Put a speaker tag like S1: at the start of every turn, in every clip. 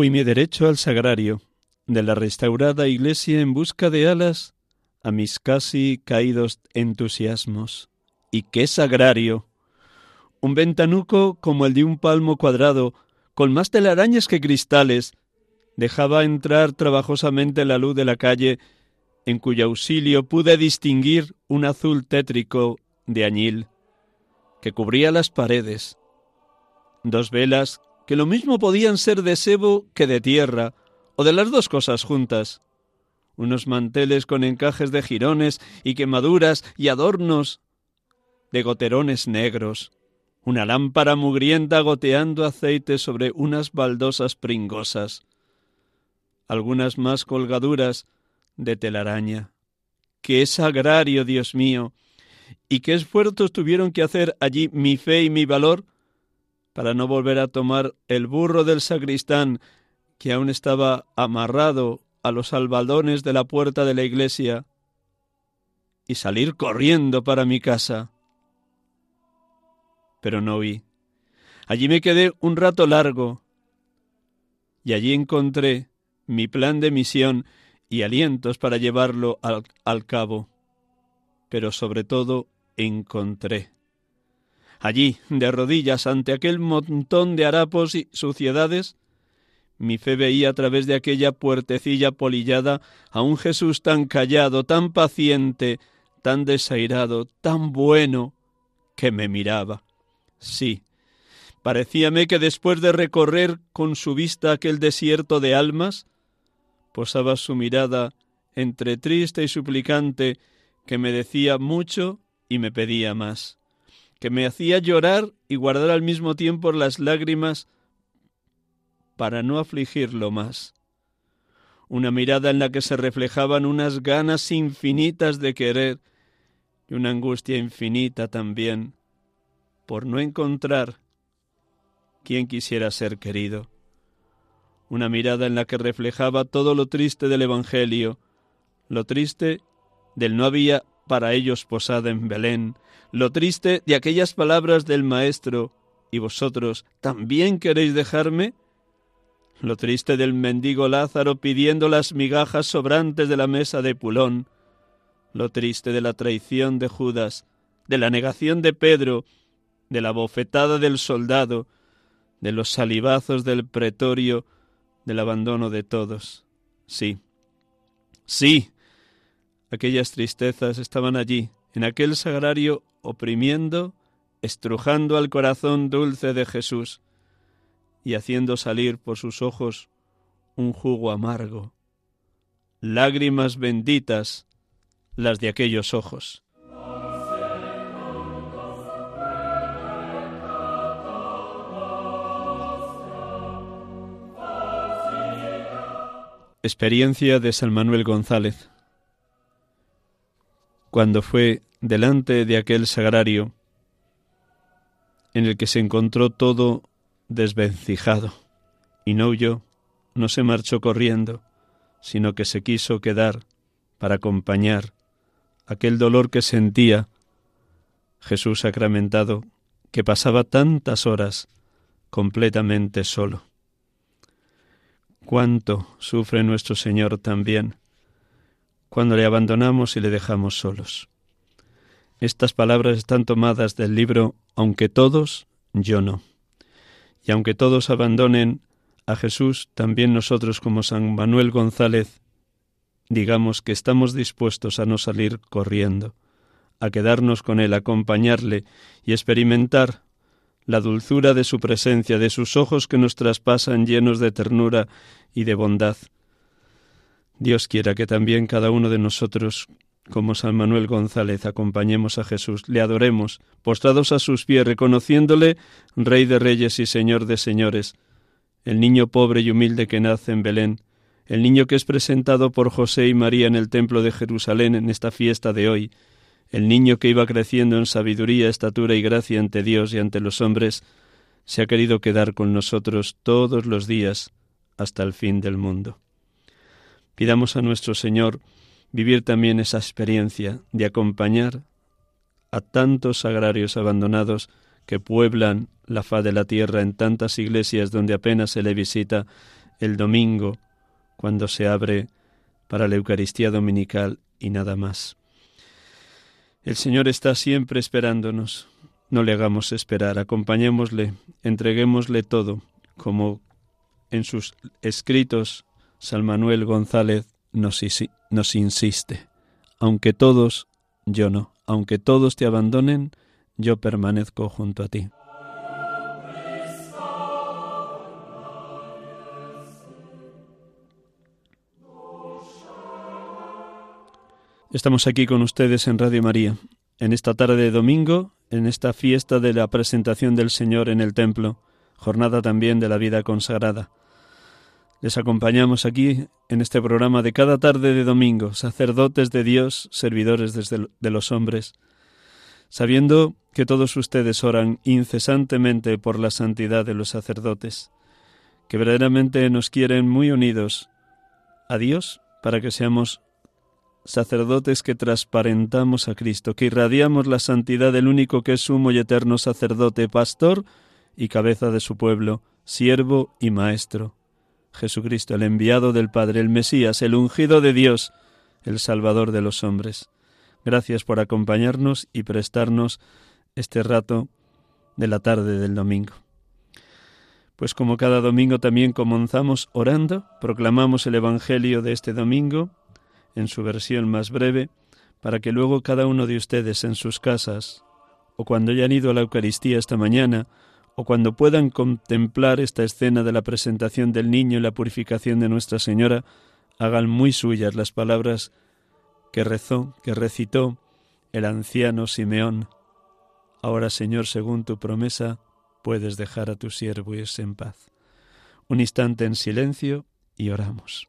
S1: Fui mi derecho al sagrario de la restaurada iglesia en busca de alas a mis casi caídos entusiasmos. ¿Y qué sagrario? Un ventanuco como el de un palmo cuadrado, con más telarañas que cristales, dejaba entrar trabajosamente la luz de la calle, en cuyo auxilio pude distinguir un azul tétrico de añil, que cubría las paredes. Dos velas que lo mismo podían ser de sebo que de tierra, o de las dos cosas juntas. Unos manteles con encajes de jirones y quemaduras y adornos de goterones negros. Una lámpara mugrienta goteando aceite sobre unas baldosas pringosas. Algunas más colgaduras de telaraña. ¡Qué sagrario, Dios mío! ¿Y qué esfuerzos tuvieron que hacer allí mi fe y mi valor para no volver a tomar el burro del sacristán que aún estaba amarrado a los albaldones de la puerta de la iglesia y salir corriendo para mi casa. Pero no vi. Allí me quedé un rato largo y allí encontré mi plan de misión y alientos para llevarlo al, al cabo. Pero sobre todo encontré allí, de rodillas ante aquel montón de harapos y suciedades, mi fe veía a través de aquella puertecilla polillada a un Jesús tan callado, tan paciente, tan desairado, tan bueno, que me miraba. Sí, parecíame que después de recorrer con su vista aquel desierto de almas, posaba su mirada entre triste y suplicante, que me decía mucho y me pedía más que me hacía llorar y guardar al mismo tiempo las lágrimas para no afligirlo más. Una mirada en la que se reflejaban unas ganas infinitas de querer y una angustia infinita también por no encontrar quien quisiera ser querido. Una mirada en la que reflejaba todo lo triste del Evangelio, lo triste del no había para ellos posada en Belén, lo triste de aquellas palabras del Maestro, ¿y vosotros también queréis dejarme? Lo triste del mendigo Lázaro pidiendo las migajas sobrantes de la mesa de Pulón, lo triste de la traición de Judas, de la negación de Pedro, de la bofetada del soldado, de los salivazos del pretorio, del abandono de todos. Sí, sí, aquellas tristezas estaban allí, en aquel sagrario oprimiendo, estrujando al corazón dulce de Jesús y haciendo salir por sus ojos un jugo amargo, lágrimas benditas las de aquellos ojos. Experiencia de San Manuel González. Cuando fue delante de aquel sagrario en el que se encontró todo desvencijado y no huyó no se marchó corriendo, sino que se quiso quedar para acompañar aquel dolor que sentía Jesús sacramentado, que pasaba tantas horas completamente solo. Cuánto sufre nuestro Señor también cuando le abandonamos y le dejamos solos. Estas palabras están tomadas del libro Aunque todos, yo no. Y aunque todos abandonen a Jesús, también nosotros como San Manuel González, digamos que estamos dispuestos a no salir corriendo, a quedarnos con Él, acompañarle y experimentar la dulzura de su presencia, de sus ojos que nos traspasan llenos de ternura y de bondad. Dios quiera que también cada uno de nosotros, como San Manuel González, acompañemos a Jesús, le adoremos, postrados a sus pies, reconociéndole Rey de Reyes y Señor de Señores, el niño pobre y humilde que nace en Belén, el niño que es presentado por José y María en el templo de Jerusalén en esta fiesta de hoy, el niño que iba creciendo en sabiduría, estatura y gracia ante Dios y ante los hombres, se ha querido quedar con nosotros todos los días hasta el fin del mundo. Pidamos a nuestro Señor vivir también esa experiencia de acompañar a tantos sagrarios abandonados que pueblan la faz de la tierra en tantas iglesias donde apenas se le visita el domingo, cuando se abre para la Eucaristía dominical y nada más. El Señor está siempre esperándonos. No le hagamos esperar, acompañémosle, entreguémosle todo, como en sus escritos San Manuel González nos, nos insiste. Aunque todos, yo no, aunque todos te abandonen, yo permanezco junto a ti. Estamos aquí con ustedes en Radio María, en esta tarde de domingo, en esta fiesta de la presentación del Señor en el templo, jornada también de la vida consagrada. Les acompañamos aquí en este programa de cada tarde de domingo, sacerdotes de Dios, servidores de los hombres, sabiendo que todos ustedes oran incesantemente por la santidad de los sacerdotes, que verdaderamente nos quieren muy unidos a Dios para que seamos sacerdotes que transparentamos a Cristo, que irradiamos la santidad del único que es sumo y eterno sacerdote, pastor y cabeza de su pueblo, siervo y maestro. Jesucristo, el enviado del Padre, el Mesías, el ungido de Dios, el Salvador de los hombres. Gracias por acompañarnos y prestarnos este rato de la tarde del domingo. Pues como cada domingo también comenzamos orando, proclamamos el Evangelio de este domingo, en su versión más breve, para que luego cada uno de ustedes en sus casas, o cuando hayan ido a la Eucaristía esta mañana, o cuando puedan contemplar esta escena de la presentación del niño y la purificación de Nuestra Señora, hagan muy suyas las palabras que rezó, que recitó el anciano Simeón. Ahora, Señor, según tu promesa, puedes dejar a tu siervo irse en paz. Un instante en silencio y oramos.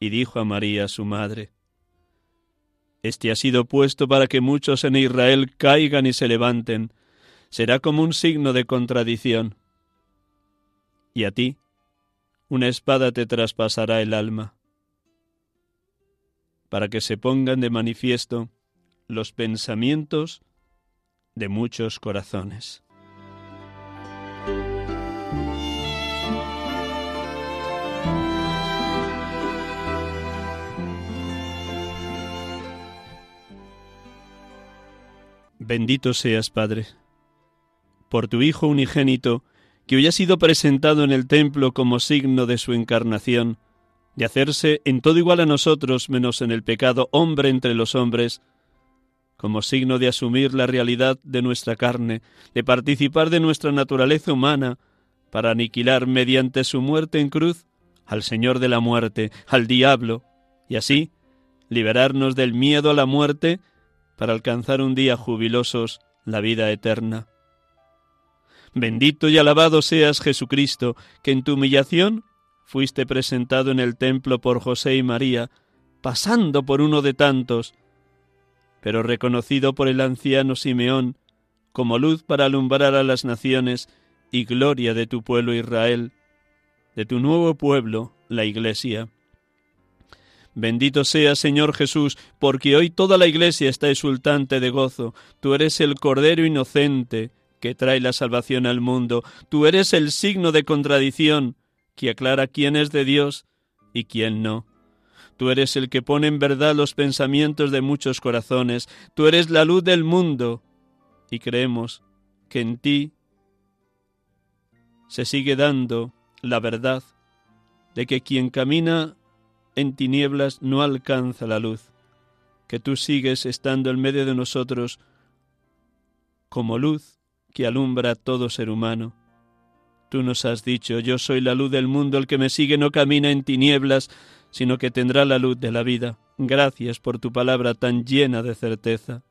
S1: y dijo a María su madre, Este ha sido puesto para que muchos en Israel caigan y se levanten, será como un signo de contradicción. Y a ti, una espada te traspasará el alma, para que se pongan de manifiesto los pensamientos de muchos corazones. Bendito seas, Padre, por tu Hijo unigénito, que hoy ha sido presentado en el templo como signo de su encarnación, de hacerse en todo igual a nosotros, menos en el pecado, hombre entre los hombres, como signo de asumir la realidad de nuestra carne, de participar de nuestra naturaleza humana, para aniquilar mediante su muerte en cruz al Señor de la muerte, al diablo, y así liberarnos del miedo a la muerte para alcanzar un día jubilosos la vida eterna. Bendito y alabado seas Jesucristo, que en tu humillación fuiste presentado en el templo por José y María, pasando por uno de tantos, pero reconocido por el anciano Simeón como luz para alumbrar a las naciones y gloria de tu pueblo Israel, de tu nuevo pueblo, la Iglesia. Bendito sea Señor Jesús, porque hoy toda la Iglesia está exultante de gozo. Tú eres el Cordero inocente que trae la salvación al mundo. Tú eres el signo de contradicción que aclara quién es de Dios y quién no. Tú eres el que pone en verdad los pensamientos de muchos corazones. Tú eres la luz del mundo. Y creemos que en ti se sigue dando la verdad de que quien camina en tinieblas no alcanza la luz, que tú sigues estando en medio de nosotros como luz que alumbra a todo ser humano. Tú nos has dicho, yo soy la luz del mundo, el que me sigue no camina en tinieblas, sino que tendrá la luz de la vida. Gracias por tu palabra tan llena de certeza.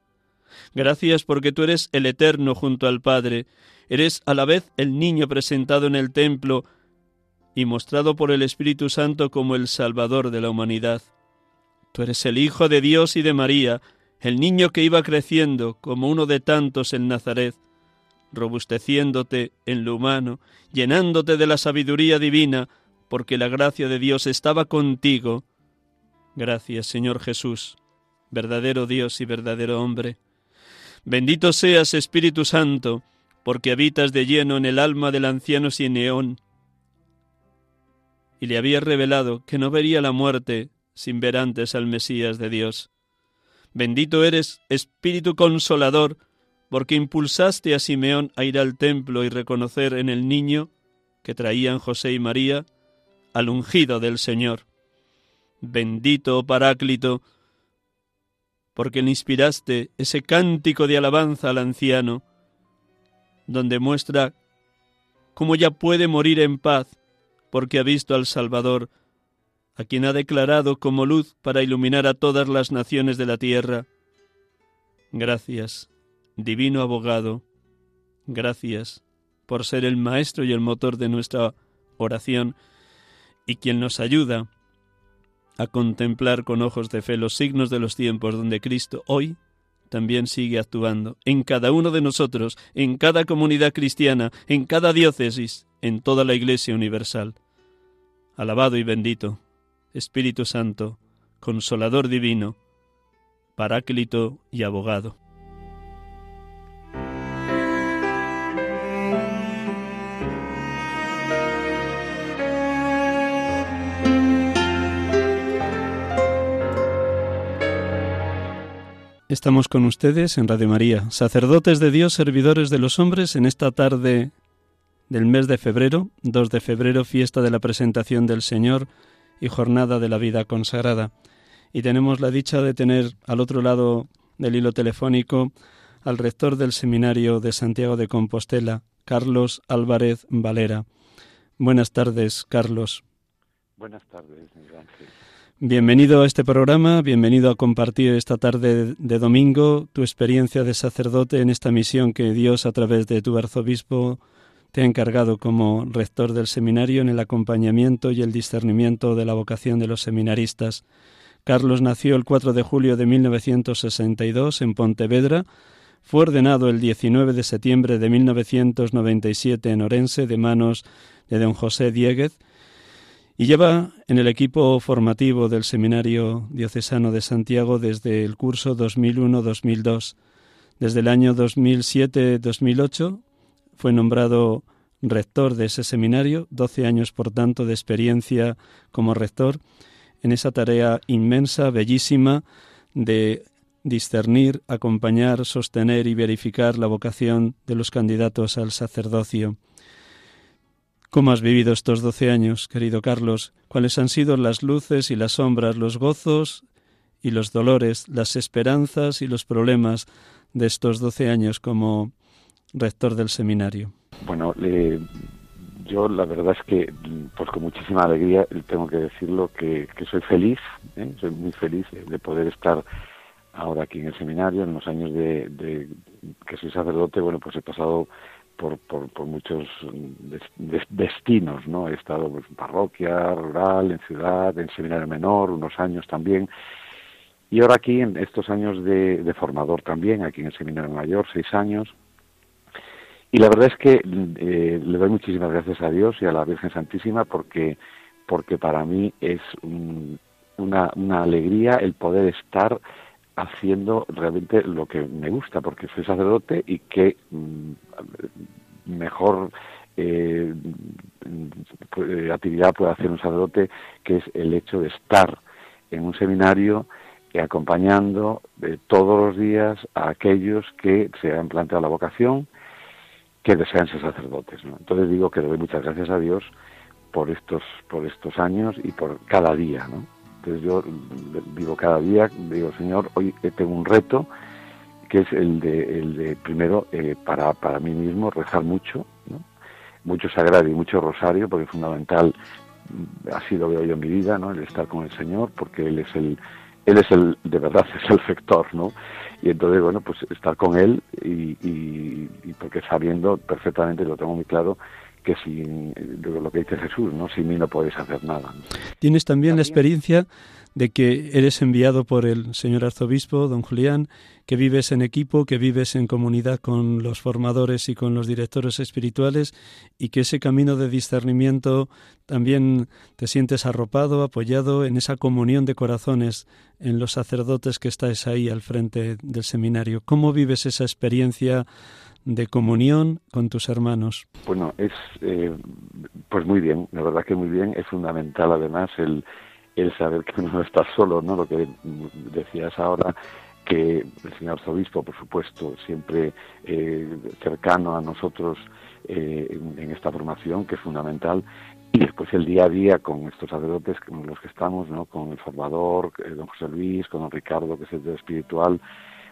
S1: Gracias porque tú eres el eterno junto al Padre, eres a la vez el niño presentado en el templo, y mostrado por el Espíritu Santo como el Salvador de la humanidad. Tú eres el Hijo de Dios y de María, el niño que iba creciendo como uno de tantos en Nazaret, robusteciéndote en lo humano, llenándote de la sabiduría divina, porque la gracia de Dios estaba contigo. Gracias, Señor Jesús, verdadero Dios y verdadero hombre. Bendito seas, Espíritu Santo, porque habitas de lleno en el alma del anciano Sineón, y le había revelado que no vería la muerte sin ver antes al Mesías de Dios. Bendito eres, Espíritu Consolador, porque impulsaste a Simeón a ir al templo y reconocer en el niño que traían José y María al ungido del Señor. Bendito Paráclito, porque le inspiraste ese cántico de alabanza al anciano, donde muestra cómo ya puede morir en paz porque ha visto al Salvador, a quien ha declarado como luz para iluminar a todas las naciones de la tierra. Gracias, divino abogado, gracias por ser el maestro y el motor de nuestra oración y quien nos ayuda a contemplar con ojos de fe los signos de los tiempos donde Cristo hoy también sigue actuando en cada uno de nosotros, en cada comunidad cristiana, en cada diócesis, en toda la Iglesia universal. Alabado y bendito, Espíritu Santo, Consolador Divino, Paráclito y Abogado. Estamos con ustedes en Radio María, sacerdotes de Dios, servidores de los hombres, en esta tarde del mes de febrero, 2 de febrero, fiesta de la presentación del Señor y jornada de la vida consagrada. Y tenemos la dicha de tener al otro lado del hilo telefónico al rector del Seminario de Santiago de Compostela, Carlos Álvarez Valera. Buenas tardes, Carlos.
S2: Buenas tardes, Miguel Ángel.
S1: Bienvenido a este programa, bienvenido a compartir esta tarde de domingo tu experiencia de sacerdote en esta misión que Dios a través de tu arzobispo te ha encargado como rector del seminario en el acompañamiento y el discernimiento de la vocación de los seminaristas. Carlos nació el 4 de julio de 1962 en Pontevedra, fue ordenado el 19 de septiembre de 1997 en Orense de manos de don José Dieguez, y lleva en el equipo formativo del Seminario Diocesano de Santiago desde el curso 2001-2002. Desde el año 2007-2008 fue nombrado rector de ese seminario, 12 años por tanto de experiencia como rector en esa tarea inmensa, bellísima, de discernir, acompañar, sostener y verificar la vocación de los candidatos al sacerdocio. ¿Cómo has vivido estos doce años, querido Carlos? ¿Cuáles han sido las luces y las sombras, los gozos y los dolores, las esperanzas y los problemas de estos doce años como rector del seminario?
S2: Bueno, yo la verdad es que, pues con muchísima alegría, tengo que decirlo, que, soy feliz, ¿eh? soy muy feliz de poder estar ahora aquí en el seminario, en los años de que soy sacerdote, bueno, pues he pasado por, por, muchos destinos, ¿no? He estado en parroquia, rural, en ciudad, en seminario menor, unos años también. Y ahora aquí, en estos años de, formador también, aquí en el seminario mayor, seis años. Y la verdad es que eh, le doy muchísimas gracias a Dios y a la Virgen Santísima porque, porque para mí es una, una alegría el poder estar haciendo realmente lo que me gusta, porque soy sacerdote y que mm, mejor eh, mm, actividad puede hacer un sacerdote que es el hecho de estar en un seminario y acompañando eh, todos los días a aquellos que se han planteado la vocación, que desean ser sacerdotes. Entonces digo que le doy muchas gracias a Dios por estos, por estos años y por cada día. ¿no? Entonces yo digo cada día, digo, Señor, hoy tengo un reto que es el de, el de primero, eh, para, para mí mismo, rezar mucho, ¿no? mucho sagrado y mucho rosario, porque es fundamental, mm, así lo veo yo en mi vida, ¿no? el estar con el Señor, porque Él es el, Él es el, de verdad, es el sector, ¿no? Y entonces, bueno, pues estar con Él y, y, y porque sabiendo perfectamente, lo tengo muy claro, que sin lo que dice Jesús, ¿no? Sin mí no podéis hacer nada.
S1: Tienes también la experiencia de que eres enviado por el señor arzobispo, don Julián, que vives en equipo, que vives en comunidad con los formadores y con los directores espirituales y que ese camino de discernimiento también te sientes arropado, apoyado en esa comunión de corazones en los sacerdotes que estáis ahí al frente del seminario. ¿Cómo vives esa experiencia? de comunión con tus hermanos?
S2: Bueno, es eh, pues muy bien, la verdad que muy bien, es fundamental además el, el saber que uno no está solo, ¿no? Lo que decías ahora, que el señor arzobispo, por supuesto, siempre eh, cercano a nosotros eh, en, esta formación, que es fundamental, y después el día a día con estos sacerdotes con los que estamos, ¿no? Con el formador, don José Luis, con don Ricardo, que es el espiritual,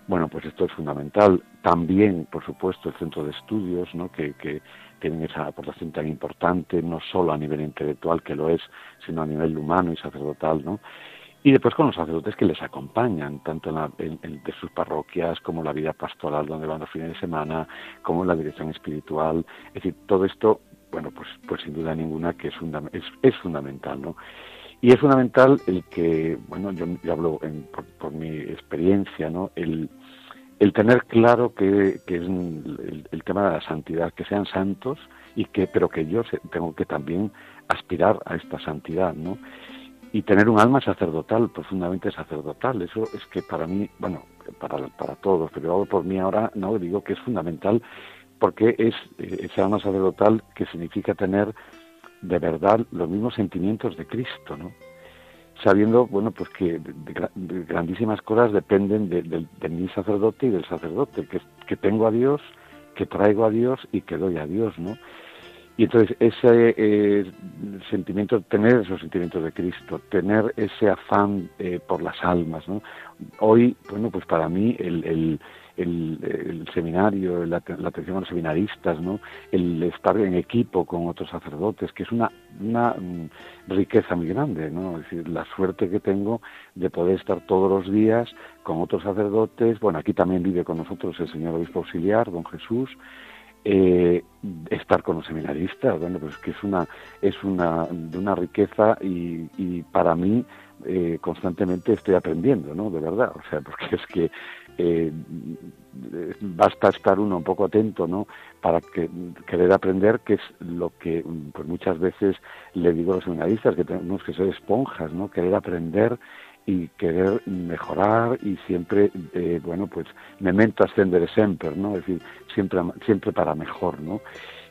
S2: bueno, pues esto es fundamental. También, por supuesto, el centro de estudios, ¿no? que tienen esa aportación tan importante, no solo a nivel intelectual, que lo es, sino a nivel humano y sacerdotal, ¿no? Y después con los sacerdotes que les acompañan, tanto en, de sus parroquias como la vida pastoral donde van los fines de semana, como en la dirección espiritual. Es decir, todo esto, bueno, pues, pues sin duda ninguna que es, es, es fundamental, ¿no? Y es fundamental el que, bueno, yo, hablo por, mi experiencia, ¿no? El, el tener claro que, es el, tema de la santidad, que sean santos y que, pero que yo tengo que también aspirar a esta santidad, ¿no? Y tener un alma sacerdotal, profundamente sacerdotal. Eso es que para mí, bueno, para, para todos, pero por mí ahora no digo que es fundamental porque es eh, ese alma sacerdotal que significa tener de verdad los mismos sentimientos de Cristo, ¿no? Sabiendo, bueno, pues que grandísimas cosas dependen de, mi sacerdote y del sacerdote, que, que tengo a Dios, que traigo a Dios y que doy a Dios, ¿no? Y entonces ese eh, sentimiento, tener esos sentimientos de Cristo, tener ese afán eh, por las almas, ¿no? Hoy, bueno, pues para mí el, seminario, la, atención a los seminaristas, ¿no? el estar en equipo con otros sacerdotes, que es una, una mm, riqueza muy grande, ¿no? es decir, la suerte que tengo de poder estar todos los días con otros sacerdotes, bueno, aquí también vive con nosotros el señor obispo auxiliar, don Jesús, eh, estar con los seminaristas, bueno, pues que es una, es una, de una riqueza y, y para mí eh, constantemente estoy aprendiendo, ¿no? De verdad, o sea, porque es que eh, basta estar uno un poco atento, ¿no? Para que, querer aprender, que es lo que pues muchas veces le digo a los seminaristas, que tenemos que ser esponjas, ¿no? Querer aprender y querer mejorar y siempre, eh, bueno, pues memento ascendere sempre, ¿no? Es decir, siempre, siempre para mejor, ¿no?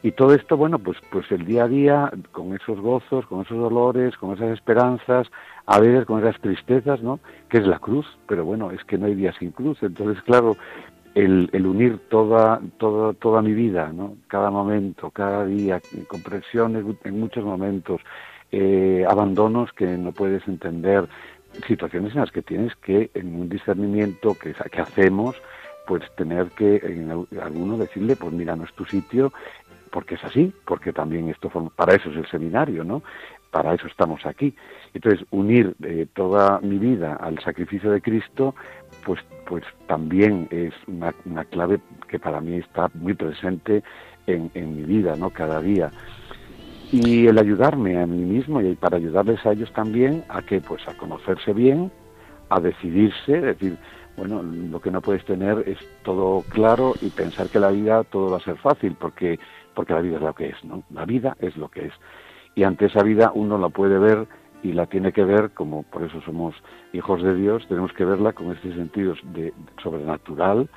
S2: Y todo esto, bueno, pues, pues el día a día, con esos gozos, con esos dolores, con esas esperanzas, a veces con esas tristezas, ¿no? Que es la cruz, pero bueno, es que no hay día sin cruz. Entonces, claro, el, el unir toda, toda, toda mi vida, ¿no? Cada momento, cada día, comprensiones en muchos momentos, eh, abandonos que no puedes entender, situaciones en las que tienes que, en un discernimiento que, que hacemos, pues tener que en alguno decirle, pues mira, no es tu sitio, porque es así, porque también esto para eso es el seminario, ¿no? Para eso estamos aquí. Entonces, unir eh, toda mi vida al sacrificio de Cristo, pues, pues también es una, una clave que para mí está muy presente en, en mi vida, ¿no? Cada día y el ayudarme a mí mismo y para ayudarles a ellos también a que pues a conocerse bien a decidirse decir bueno lo que no puedes tener es todo claro y pensar que la vida todo va a ser fácil porque porque la vida es lo que es, ¿no? La vida es lo que es. Y ante esa vida uno la puede ver y la tiene que ver, como por eso somos hijos de Dios, tenemos que verla con estos sentidos de sobrenatural,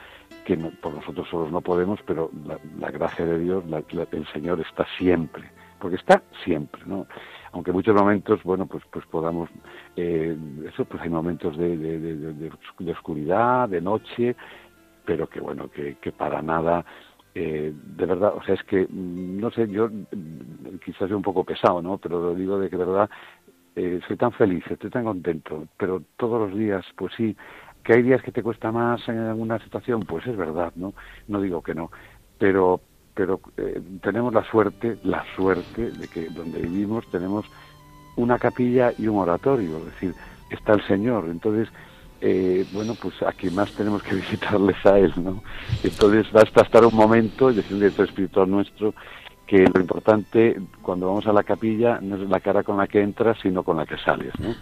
S2: que por nosotros solos no podemos, pero la, gracia de Dios, el Señor está siempre, porque está siempre, ¿no? Aunque en muchos momentos, bueno, pues, pues podamos, eh, eso, pues hay momentos de, de, oscuridad, de noche, pero que bueno, que, que para nada eh, de verdad, o sea, es que, mm, no sé, yo mm, quizás soy un poco pesado, ¿no? Pero lo digo de que de verdad eh, soy tan feliz, estoy tan contento, pero todos los días, pues sí, que hay días que te cuesta más en alguna situación, pues es verdad, ¿no? No digo que no, pero pero eh, tenemos la suerte, la suerte de que donde vivimos tenemos una capilla y un oratorio, es decir, está el Señor, entonces eh, bueno, pues aquí más tenemos que visitarles a Él, ¿no? Entonces basta estar un momento y decirle al espiritual nuestro que lo importante cuando vamos a la capilla no es la cara con la que entras, sino con la que sales, ¿no?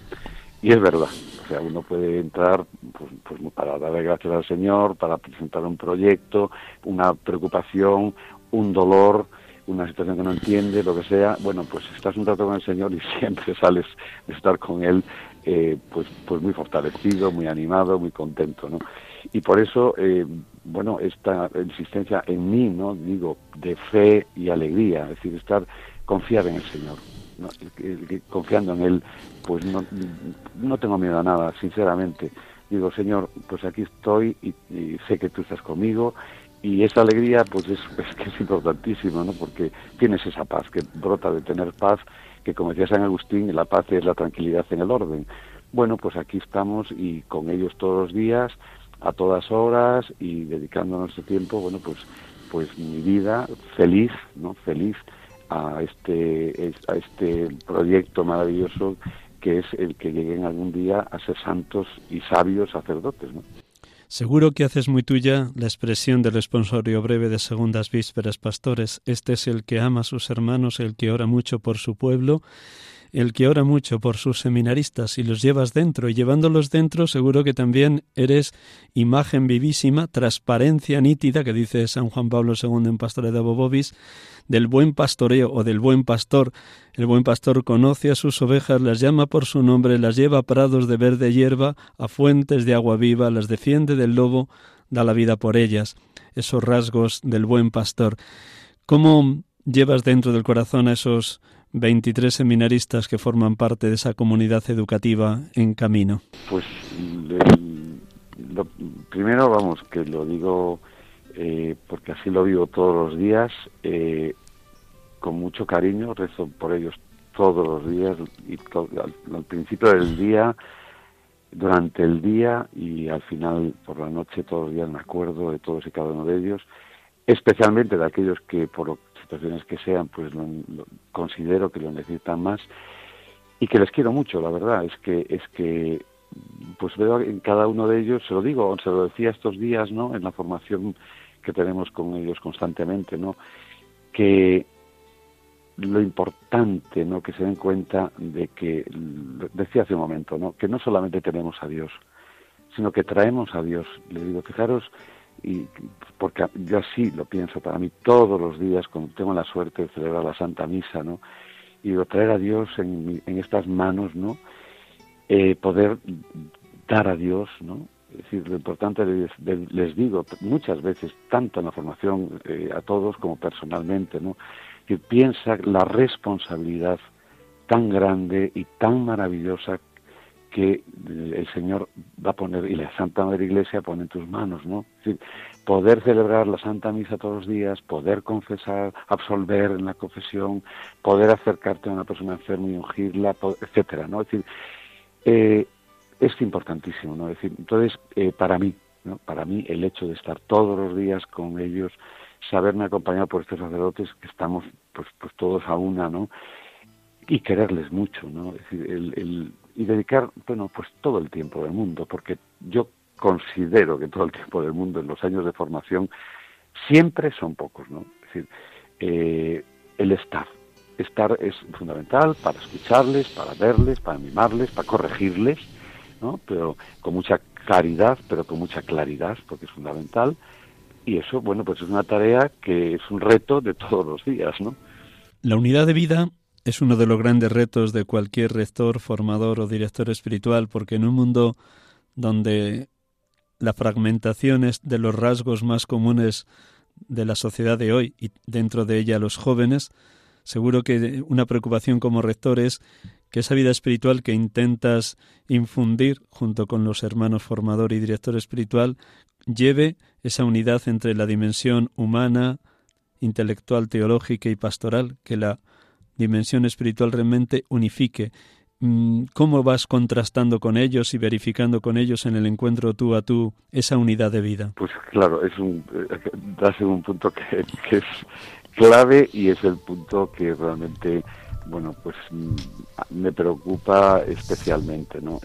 S2: Y es verdad, o sea, uno puede entrar pues, pues para darle gracias al Señor, para presentar un proyecto, una preocupación, un dolor, una situación que no entiende, lo que sea, bueno, pues estás un rato con el Señor y siempre sales de estar con Él eh, pues, pues muy fortalecido, muy animado, muy contento, ¿no? Y por eso, eh, bueno, esta insistencia en mí, ¿no? Digo, de fe y alegría, es decir, estar, confiar en el Señor, confiando en Él, pues no, no tengo miedo a nada, sinceramente. Digo, Señor, pues aquí estoy y, sé que tú estás conmigo y esa alegría pues es, es, que es importantísimo, ¿no? Porque tienes esa paz que brota de tener paz que como decía San Agustín, la paz es la tranquilidad en el orden. Bueno, pues aquí estamos y con ellos todos los días, a todas horas y dedicándonos ese tiempo, bueno, pues, pues mi vida feliz, ¿no? Feliz a este, a este proyecto maravilloso que es el que lleguen algún día a ser santos y sabios sacerdotes, ¿no?
S1: Seguro que haces muy tuya la expresión del responsorio breve de segundas vísperas pastores. Este es el que ama a sus hermanos, el que ora mucho por su pueblo el que ora mucho por sus seminaristas y los llevas dentro, y llevándolos dentro seguro que también eres imagen vivísima, transparencia nítida, que dice San Juan Pablo II en Pastore de Bobobis, del buen pastoreo o del buen pastor. El buen pastor conoce a sus ovejas, las llama por su nombre, las lleva a prados de verde hierba, a fuentes de agua viva, las defiende del lobo, da la vida por ellas. Esos rasgos del buen pastor. ¿Cómo llevas dentro del corazón a esos 23 seminaristas que forman parte de esa comunidad educativa en camino?
S2: Pues lo, primero, vamos, que lo digo eh, porque así lo vivo todos los días, eh, con mucho cariño, rezo por ellos todos los días y al, principio del día durante el día y al final por la noche todos los días me acuerdo de todos y cada uno de ellos, especialmente de aquellos que por situaciones que sean pues lo, considero que lo necesitan más y que les quiero mucho, la verdad, es que es que pues veo en cada uno de ellos, se lo digo, se lo decía estos días, ¿no? En la formación que tenemos con ellos constantemente, ¿no? Que lo importante, ¿no? Que se den cuenta de que, decía hace un momento, ¿no? Que no solamente tenemos a Dios, sino que traemos a Dios. Le digo, fijaros, y porque yo así lo pienso para mí todos los días, cuando tengo la suerte de celebrar la Santa Misa, ¿no? Y digo, traer a Dios en, en estas manos, ¿no? Eh, poder dar a Dios, ¿no? Es decir, lo importante les, digo muchas veces, tanto en la formación eh, a todos como personalmente, ¿no? Que piensa la responsabilidad tan grande y tan maravillosa que el Señor va a poner y la Santa Madre Iglesia pone en tus manos, ¿no? Es decir, poder celebrar la Santa Misa todos los días, poder confesar, absolver en la confesión, poder acercarte a una persona enferma y ungirla, etcétera, ¿no? Es decir, eh, es importantísimo, ¿no? decir, entonces, eh, para mí. Para mí, el hecho de estar todos los días con ellos, saberme acompañado por estos sacerdotes que estamos, pues, pues todos a una, ¿no? Y quererles mucho, ¿no? Es decir, el, y dedicar, bueno, pues todo el tiempo del mundo, porque yo considero que todo el tiempo del mundo en los años de formación siempre son pocos, ¿no? Es decir, eh, el estar, estar es fundamental para escucharles, para verles, para mimarles, para corregirles, ¿no? Pero con mucha claridad, pero con mucha claridad, porque es fundamental. Y eso, bueno, pues es una tarea que es un reto de todos los días, ¿no?
S1: La unidad de vida es uno de los grandes retos de cualquier rector, formador o director espiritual, porque en un mundo donde la fragmentación es de los rasgos más comunes de la sociedad de hoy y dentro de ella los jóvenes, Seguro que una preocupación como rector es que esa vida espiritual que intentas infundir junto con los hermanos formador y director espiritual lleve esa unidad entre la dimensión humana, intelectual, teológica y pastoral, que la dimensión espiritual realmente unifique. Mm, ¿Cómo vas contrastando con ellos y verificando con ellos en el encuentro tú a tú esa unidad de vida?
S2: Pues claro, es un, eh, un punto que, que es clave y es el punto que realmente, bueno, pues mm, me preocupa especialmente, ¿no?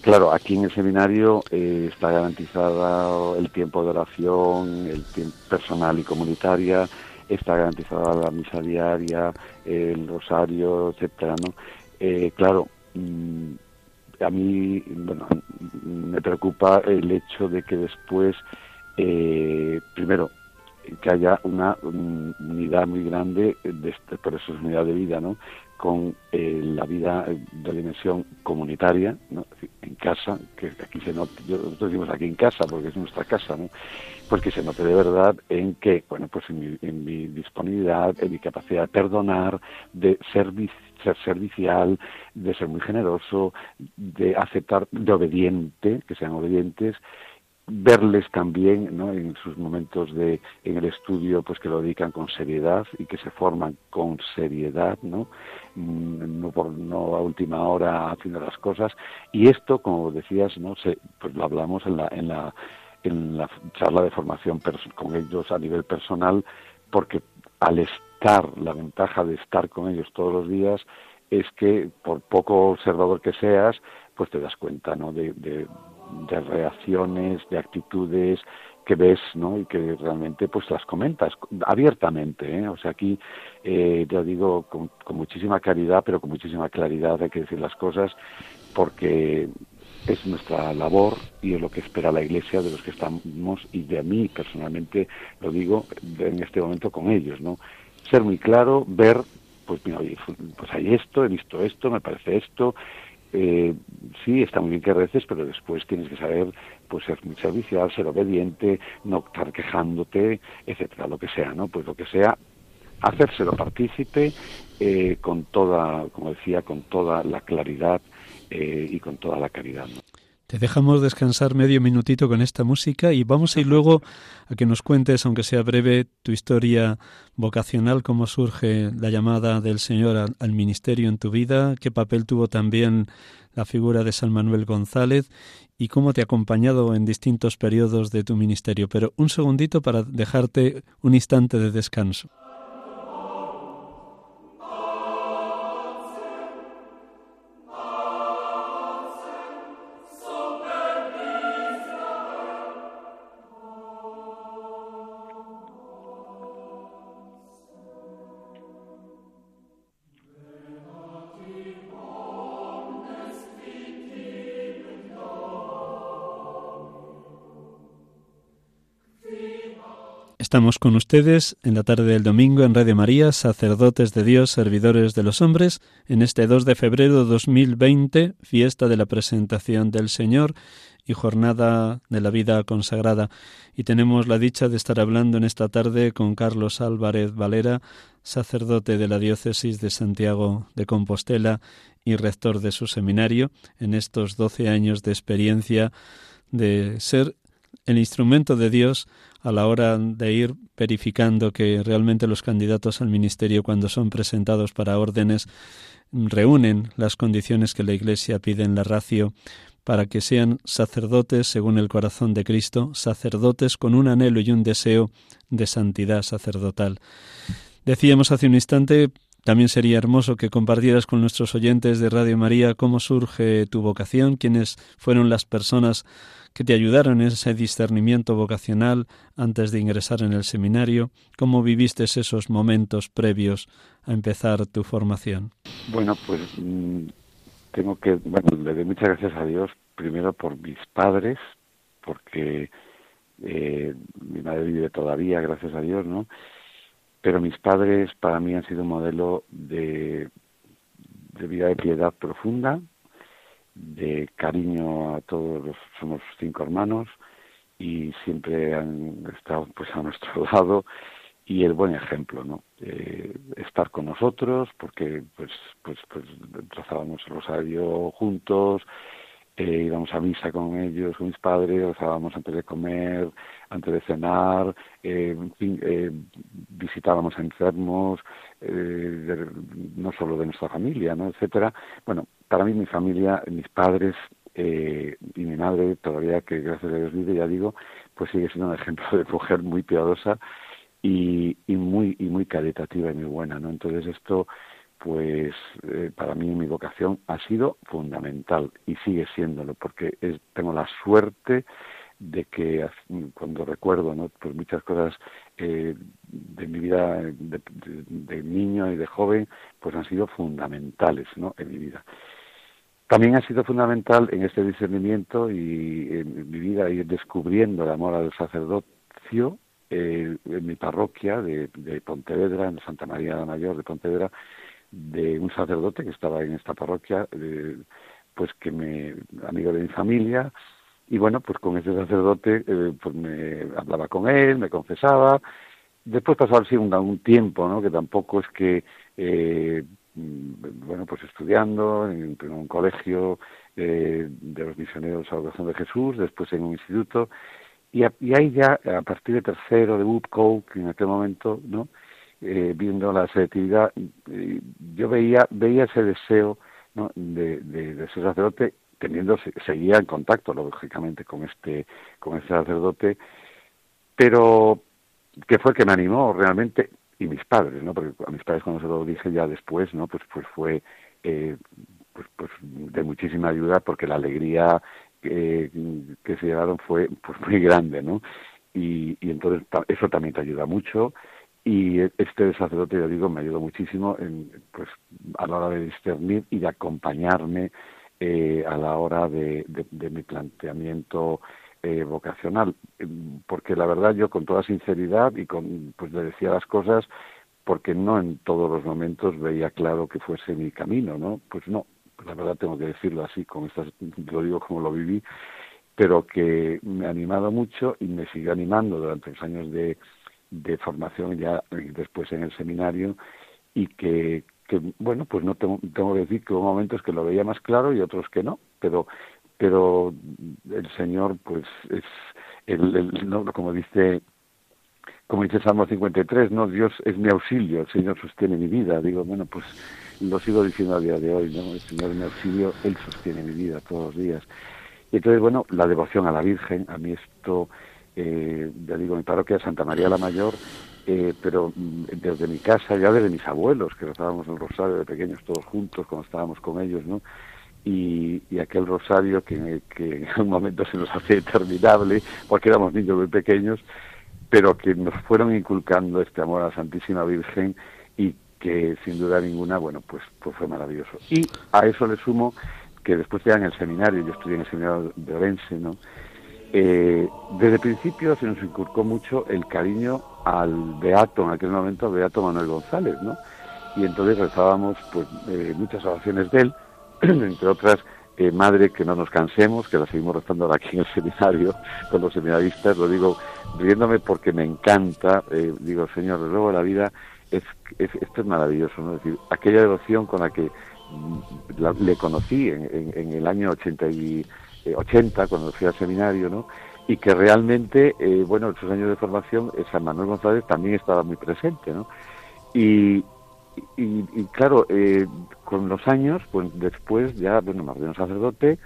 S2: Claro, aquí en el seminario eh, está garantizado el tiempo de oración, el tiempo personal y comunitaria, está garantizada la misa diaria, el rosario, etcétera, ¿no? Eh, claro, mm, a mí, bueno, me preocupa el hecho de que después, eh, primero, que haya una unidad muy grande, de este, por eso es unidad de vida, ¿no? con eh, la vida de dimensión comunitaria, ¿no? en casa, que aquí se note, nosotros decimos aquí en casa porque es nuestra casa, ¿no? Pues que se note de verdad en que, bueno, pues en mi, disponibilidad, en mi capacidad de perdonar, de ser servicial, de ser muy generoso, de aceptar, de obediente, que sean obedientes, verles también ¿no? en sus momentos de en el estudio pues que lo dedican con seriedad y que se forman con seriedad no mm, no por no a última hora haciendo las cosas. Y esto como decías no se pues lo hablamos en la en la en la charla de formación con ellos a nivel personal porque al estar la ventaja de estar con ellos todos los días es que por poco observador que seas pues te das cuenta no de, de reacciones, de actitudes que ves, ¿no? Y que realmente pues las comentas abiertamente, ¿eh? O sea, aquí eh, yo digo con, muchísima claridad, pero con muchísima claridad hay que decir las cosas porque es nuestra labor y es lo que espera la Iglesia de los que estamos y de mí personalmente lo digo en este momento con ellos, ¿no? Ser muy claro, ver, pues mira, pues hay esto, he visto esto, me parece esto, eh, sí, está muy bien que reces, pero después tienes que saber pues ser muy servicial, ser obediente, no estar quejándote, etcétera, lo que sea, ¿no? Pues lo que sea, hacérselo partícipe eh, con toda, como decía, con toda la claridad eh, y con toda la caridad.
S1: Te dejamos descansar medio minutito con esta música y vamos a ir luego a que nos cuentes, aunque sea breve, tu historia vocacional, cómo surge la llamada del Señor al, ministerio en tu vida, qué papel tuvo también la figura de San Manuel González y cómo te ha acompañado en distintos periodos de tu ministerio. Pero un segundito para dejarte un instante de descanso. Estamos con ustedes en la tarde del domingo en Radio María, sacerdotes de Dios, servidores de los hombres, en este 2 de febrero de 2020, fiesta de la presentación del Señor y jornada de la vida consagrada. Y tenemos la dicha de estar hablando en esta tarde con Carlos Álvarez Valera, sacerdote de la diócesis de Santiago de Compostela y rector de su seminario, en estos doce años de experiencia de ser el instrumento de Dios a la hora de ir verificando que realmente los candidatos al ministerio cuando son presentados para órdenes reúnen las condiciones que la Iglesia pide en la ratio para que sean sacerdotes según el corazón de Cristo, sacerdotes con un anhelo y un deseo de santidad sacerdotal. Decíamos hace un instante, también sería hermoso que compartieras con nuestros oyentes de Radio María cómo surge tu vocación, quiénes fueron las personas que te ayudaron en ese discernimiento vocacional antes de ingresar en el seminario? ¿Cómo viviste esos momentos previos a empezar tu formación?
S2: Bueno, pues mm, tengo que, bueno, le doy muchas gracias a Dios, primero por mis padres, porque eh, mi madre vive todavía, gracias a Dios, ¿no? Pero mis padres para mí han sido un modelo de, de vida de piedad profunda, de cariño a todos somos cinco hermanos y siempre han estado pues a nuestro lado y el buen ejemplo, ¿no? estar con nosotros porque pues pues pues rezábamos el rosario juntos, eh, íbamos a misa con ellos, con mis padres, rezábamos antes de comer, antes de cenar, eh, eh, visitábamos enfermos, eh, no solo de nuestra familia, ¿no? etcétera. Bueno, para mí mi familia, mis padres eh, y mi madre, todavía que gracias a Dios vive, ya digo, pues sigue siendo un ejemplo de mujer muy piadosa y, muy y muy caritativa y muy buena, ¿no? Entonces esto pues eh, para mí mi vocación ha sido fundamental y sigue siéndolo porque tengo la suerte de que cuando recuerdo ¿no? pues muchas cosas eh, de mi vida de, niño y de joven pues han sido fundamentales ¿no? en mi vida también ha sido fundamental en este discernimiento y en mi vida ir descubriendo el amor al sacerdocio eh, en mi parroquia de, de Pontevedra en Santa María la Mayor de Pontevedra de un sacerdote que estaba en esta parroquia, pues que me, amigo de mi familia, y bueno, pues con ese sacerdote, eh, pues me hablaba con él, me confesaba, después pasó así un, un tiempo, ¿no? Que tampoco es que, eh, bueno, pues estudiando en, un colegio eh, de los misioneros a la oración de Jesús, después en un instituto, y, ahí ya, a partir de tercero, de que en aquel momento, ¿no? eh, viendo la selectividad, yo veía, veía ese deseo ¿no? de, de, ser sacerdote, teniendo, seguía en contacto, lógicamente, con este, con este sacerdote, pero que fue que me animó realmente, y mis padres, ¿no? Porque a mis padres cuando se lo dije ya después, ¿no? Pues, pues fue eh, pues, pues de muchísima ayuda porque la alegría que, se llevaron fue pues muy grande, ¿no? Y, y entonces eso también te ayuda mucho y este sacerdote, ya digo, me ayudó muchísimo en, pues, a la hora de discernir y de acompañarme eh, a la hora de, de, mi planteamiento eh, vocacional, porque la verdad yo con toda sinceridad y con, pues le decía las cosas porque no en todos los momentos veía claro que fuese mi camino, ¿no? Pues no, la verdad tengo que decirlo así, con estas, lo digo como lo viví, pero que me ha animado mucho y me sigue animando durante los años de, de formación ya después en el seminario y que, que bueno, pues no tengo, tengo que decir que hubo momentos que lo veía más claro y otros que no, pero pero el Señor, pues, es, el, no, como dice como dice Salmo 53, no, Dios es mi auxilio, el Señor sostiene mi vida. Digo, bueno, pues lo sigo diciendo a día de hoy, ¿no? El Señor es mi auxilio, Él sostiene mi vida todos los días. Y entonces, bueno, la devoción a la Virgen, a mí esto, eh, ya digo, mi parroquia Santa María la Mayor, eh, pero mm, desde mi casa, ya desde mis abuelos, que rezábamos el rosario de pequeños todos juntos cuando estábamos con ellos, ¿no? Y, aquel rosario que, que en un momento se nos hacía interminable, porque éramos niños muy pequeños, pero que nos fueron inculcando este amor a la Santísima Virgen y que sin duda ninguna, bueno, pues, pues fue maravilloso. Y a eso le sumo que después ya en el seminario, yo estudié en el seminario de Orense, ¿no? Eh, desde el principio se nos inculcó mucho el cariño al Beato, en aquel momento al Beato Manuel González, ¿no? Y entonces rezábamos pues eh, muchas oraciones de él, entre otras eh, madre, que no nos cansemos, que la seguimos rezando ahora aquí en el seminario con los seminaristas, lo digo riéndome porque me encanta, eh, digo, Señor, de luego la vida, es, esto es maravilloso, ¿no? Es decir, aquella devoción con la que mm, le conocí en, el año 80, y, 80, eh, cuando fui al seminario, ¿no? Y que realmente, bueno, en sus años de formación, San Manuel González también estaba muy presente, ¿no? Y, y, claro, eh, con los años, pues después ya, bueno, me un sacerdote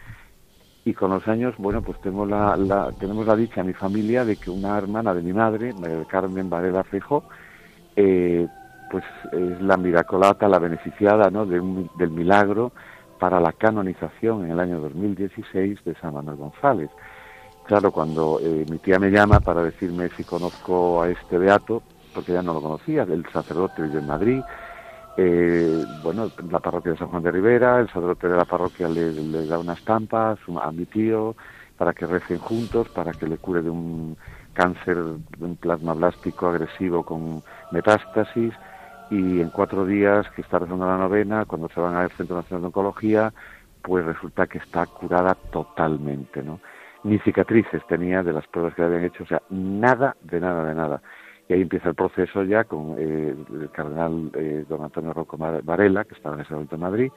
S2: y con los años, bueno, pues tenemos la, la, tenemos la dicha en mi familia de que una hermana de mi madre, María Carmen Varela Fejo, eh, pues es la miracolata, la beneficiada, ¿no?, del milagro para la canonización en el año 2016 de San Manuel González. Claro, cuando eh, mi tía me llama para decirme si conozco a este beato, porque ya no lo conocía, del sacerdote de Madrid, eh, bueno, la parroquia de San Juan de Rivera, el sacerdote de la parroquia le, da una estampa a mi tío para que recen juntos, para que le cure de un cáncer de un plasma blástico agresivo con metástasis y en cuatro días que está rezando la novena, cuando se van al Centro Nacional de Oncología, pues resulta que está curada totalmente, ¿no? Ni cicatrices tenía de las pruebas que le habían hecho, o sea, nada de nada de nada y ahí empieza el proceso ya con eh, el cardenal eh, don Antonio Rocco Varela, que estaba en ese momento en Madrid,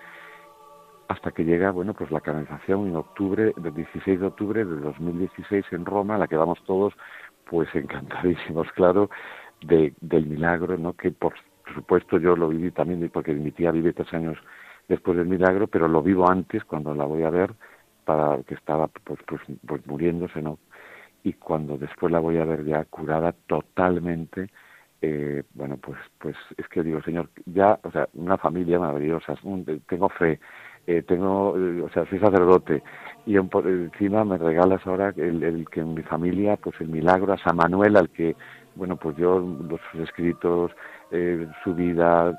S2: hasta que llega, bueno, pues la canonización en octubre, del 16 de octubre de 2016 en Roma, a la que vamos todos, pues encantadísimos, claro, de, del milagro, ¿no? Que por supuesto yo lo viví también, porque mi tía vive tres años después del milagro, pero lo vivo antes, cuando la voy a ver, para que estaba pues, pues, pues muriéndose, ¿no? Y cuando después la voy a ver ya curada totalmente, eh, bueno, pues, pues es que digo, Señor, ya, o sea, una familia maravillosa, tengo fe, eh, tengo, eh, o sea, soy sacerdote y encima me regalas ahora el, que en mi familia, pues el milagro a San Manuel, al que, bueno, pues yo, los escritos, su vida,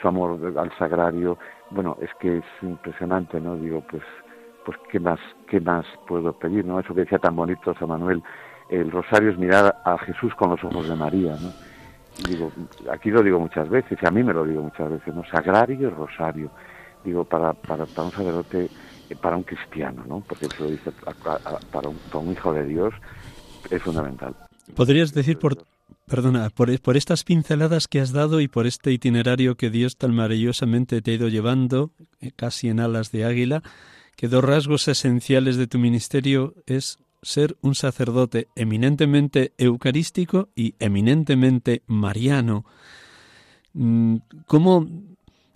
S2: su amor al sagrario, bueno, es que es impresionante, ¿no? Digo, pues pues qué más, qué más puedo pedir, ¿no? Eso que decía tan bonito San Manuel, el rosario es mirar a Jesús con los ojos de María, ¿no? digo, aquí lo digo muchas veces, y a mí me lo digo muchas veces, ¿no? Sagrario y rosario. Digo, para, para, para un sacerdote, eh, para un cristiano, ¿no? Porque eso lo dice para, un, para un hijo de Dios, es fundamental.
S1: ¿Podrías decir por, Perdona, por, por, estas pinceladas que has dado y por este itinerario que Dios tan maravillosamente te ha ido llevando, eh, casi en alas de águila, que dos rasgos esenciales de tu ministerio es ser un sacerdote eminentemente eucarístico y eminentemente mariano. Mm, ¿Cómo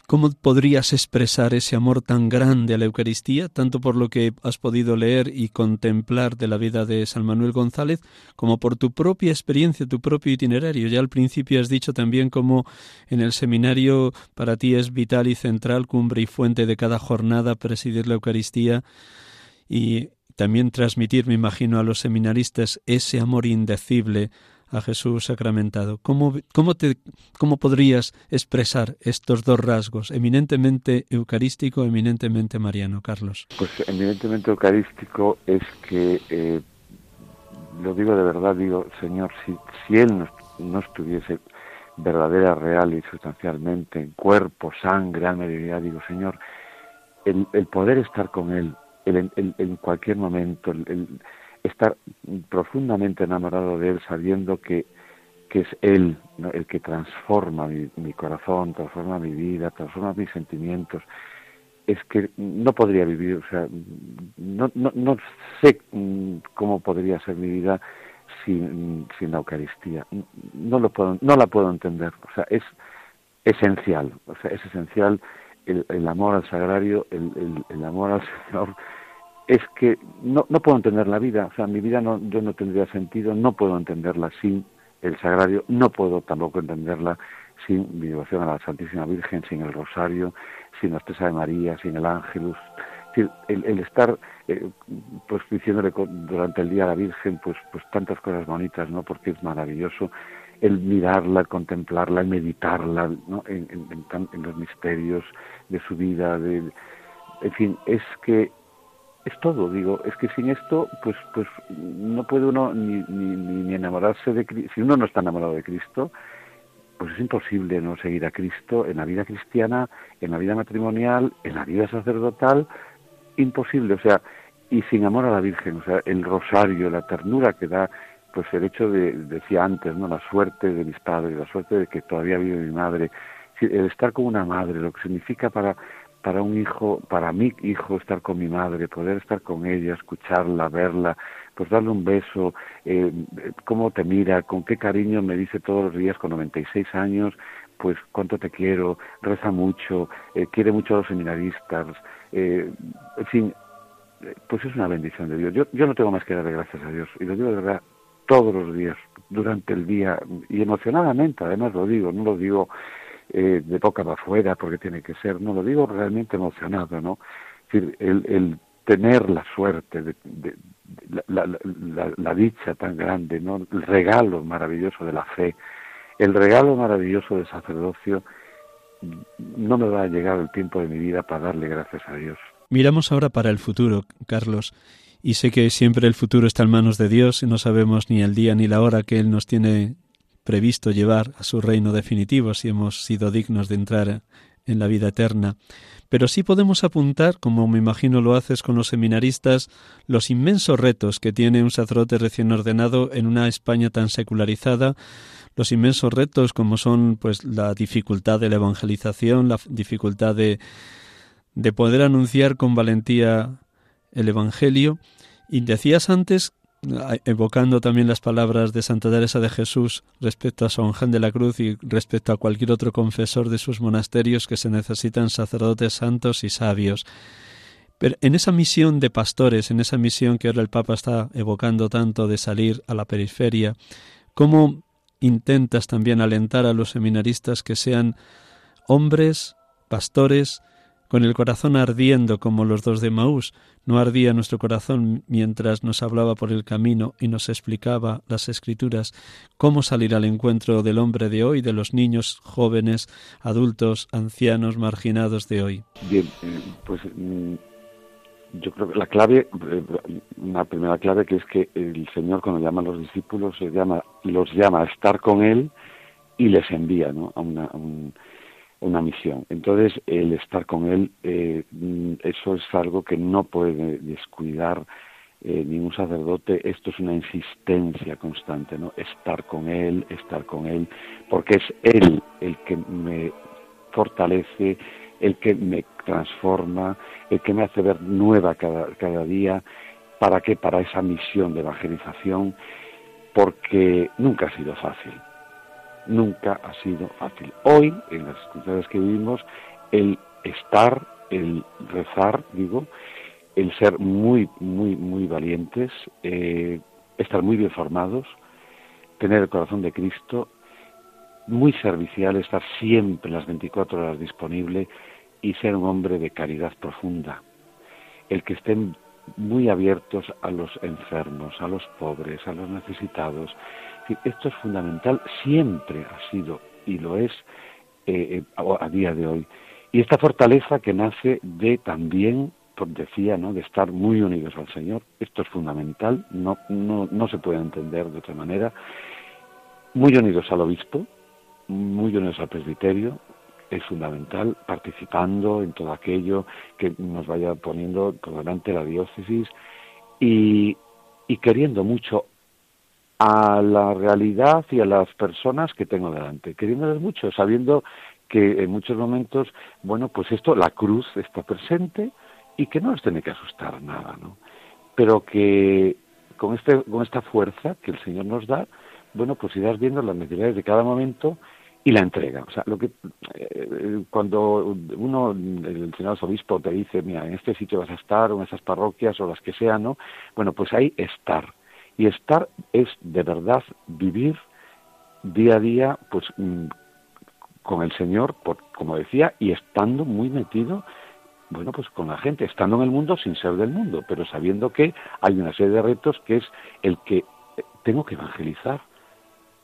S1: ¿Cómo podrías expresar ese amor tan grande a la Eucaristía, tanto por lo que has podido leer y contemplar de la vida de San Manuel González, como por tu propia experiencia, tu propio itinerario? Ya al principio has dicho también cómo en el seminario para ti es vital y central, cumbre y fuente de cada jornada, presidir la Eucaristía y también transmitir, me imagino, a los seminaristas ese amor indecible a Jesús sacramentado. ¿Cómo, cómo, te, ¿Cómo podrías expresar estos dos rasgos, eminentemente eucarístico, eminentemente mariano, Carlos?
S2: Pues eminentemente eucarístico es que, eh, lo digo de verdad, digo, Señor, si, si Él no, no estuviese verdadera, real y sustancialmente en cuerpo, sangre, alma y divinidad, digo, Señor, el, el poder estar con Él el, en cualquier momento, el, estar profundamente enamorado de Él sabiendo que, que es Él el que transforma mi, corazón, transforma mi vida, transforma mis sentimientos. es que no podría vivir, o sea, no, no, no sé mm, cómo podría ser mi vida sin, sin la Eucaristía. No, lo puedo, no la puedo entender. O sea, es esencial. O sea, es esencial el, el amor al sagrario, el, el, amor al Señor. Es que no, no puedo entender la vida. O sea, mi vida no, yo no tendría sentido. No puedo entenderla sin el sagrario. No puedo tampoco entenderla sin mi devoción a la Santísima Virgen, sin el Rosario, sin la Estrella de María, sin el Ángelus. El, el estar eh, pues diciéndole durante el día a la Virgen pues pues tantas cosas bonitas, ¿no? Porque es maravilloso el mirarla, el contemplarla, el meditarla, ¿no? En, en, en, los misterios de su vida, de, en fin, es que es todo, digo, es que sin esto, pues, pues no puede uno ni, ni, ni enamorarse de Cristo, si uno no está enamorado de Cristo, pues es imposible no seguir a Cristo en la vida cristiana, en la vida matrimonial, en la vida sacerdotal, imposible, o sea, y sin amor a la Virgen, o sea, el rosario, la ternura que da, pues el hecho de, decía antes, ¿no? La suerte de mis padres, la suerte de que todavía vive mi madre, el estar con una madre, lo que significa para, para un hijo, para mi hijo estar con mi madre, poder estar con ella, escucharla, verla, pues darle un beso, eh, cómo te mira, con qué cariño me dice todos los días con 96 años, pues cuánto te quiero, reza mucho, eh, quiere mucho a los seminaristas, eh, en fin, pues es una bendición de Dios. Yo, yo no tengo más que darle gracias a Dios, y lo digo de verdad todos los días, durante el día, y emocionadamente, además lo digo, no lo digo eh, de boca para afuera porque tiene que ser, no lo digo realmente emocionado, ¿no? Es decir, el, tener la suerte, la, la, dicha tan grande, ¿no? El regalo maravilloso de la fe, el regalo maravilloso del sacerdocio, no me va a llegar el tiempo de mi vida para darle gracias a Dios.
S1: Miramos ahora para el futuro, Carlos, y sé que siempre el futuro está en manos de Dios y no sabemos ni el día ni la hora que Él nos tiene previsto llevar a su reino definitivo si hemos sido dignos de entrar en la vida eterna. Pero sí podemos apuntar, como me imagino lo haces con los seminaristas, los inmensos retos que tiene un sacerdote recién ordenado en una España tan secularizada, los inmensos retos como son pues la dificultad de la evangelización, la dificultad de, de poder anunciar con valentía el Evangelio. Y decías antes, evocando también las palabras de Santa Teresa de Jesús respecto a San Juan de la Cruz y respecto a cualquier otro confesor de sus monasterios, que se necesitan sacerdotes santos y sabios. Pero en esa misión de pastores, en esa misión que ahora el Papa está evocando tanto de salir a la periferia, ¿cómo intentas también alentar a los seminaristas que sean hombres, pastores, con el corazón ardiendo como los dos de Maús. No ardía nuestro corazón mientras nos hablaba por el camino y nos explicaba las escrituras cómo salir al encuentro del hombre de hoy, de los niños, jóvenes, adultos, ancianos, marginados de hoy.
S2: Bien, eh, pues mm, yo creo que la clave, eh, una primera clave que es que el Señor cuando llama a los discípulos los llama a estar con Él y les envía ¿no? a, una, a un una misión. Entonces, el estar con Él, eh, eso es algo que no puede descuidar eh, ningún sacerdote. Esto es una insistencia constante, ¿no? Estar con Él, estar con Él, porque es Él el que me fortalece, el que me transforma, el que me hace ver nueva cada, cada día. ¿Para qué? Para esa misión de evangelización, porque nunca ha sido fácil nunca ha sido fácil. Hoy, en las circunstancias que vivimos, el estar, el rezar, digo, el ser muy, muy, muy valientes, eh, estar muy bien formados, tener el corazón de Cristo, muy servicial, estar siempre las 24 horas disponible y ser un hombre de caridad profunda. El que estén muy abiertos a los enfermos, a los pobres, a los necesitados, esto es fundamental, siempre ha sido y lo es eh, eh, a día de hoy. Y esta fortaleza que nace de también, decía, ¿no? de estar muy unidos al Señor, esto es fundamental, no, no, no se puede entender de otra manera, muy unidos al obispo, muy unidos al presbiterio, es fundamental, participando en todo aquello que nos vaya poniendo por delante la diócesis y, y queriendo mucho a la realidad y a las personas que tengo delante, queriéndoles mucho, sabiendo que en muchos momentos, bueno, pues esto, la cruz está presente y que no nos tiene que asustar nada, ¿no? Pero que con, este, con esta fuerza que el Señor nos da, bueno, pues irás viendo las necesidades de cada momento y la entrega. O sea, lo que eh, cuando uno, el señor obispo te dice, mira, en este sitio vas a estar, o en esas parroquias, o las que sean, ¿no? Bueno, pues ahí estar. Y estar es de verdad vivir día a día, pues mm, con el Señor, por, como decía, y estando muy metido, bueno, pues con la gente, estando en el mundo sin ser del mundo, pero sabiendo que hay una serie de retos que es el que eh, tengo que evangelizar,